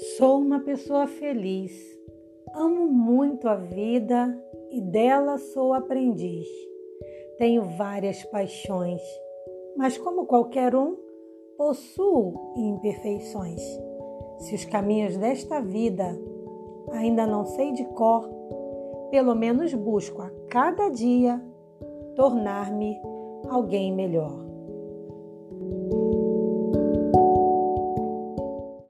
Sou uma pessoa feliz. Amo muito a vida e dela sou aprendiz. Tenho várias paixões, mas como qualquer um, possuo imperfeições. Se os caminhos desta vida ainda não sei de cor, pelo menos busco a cada dia tornar-me alguém melhor.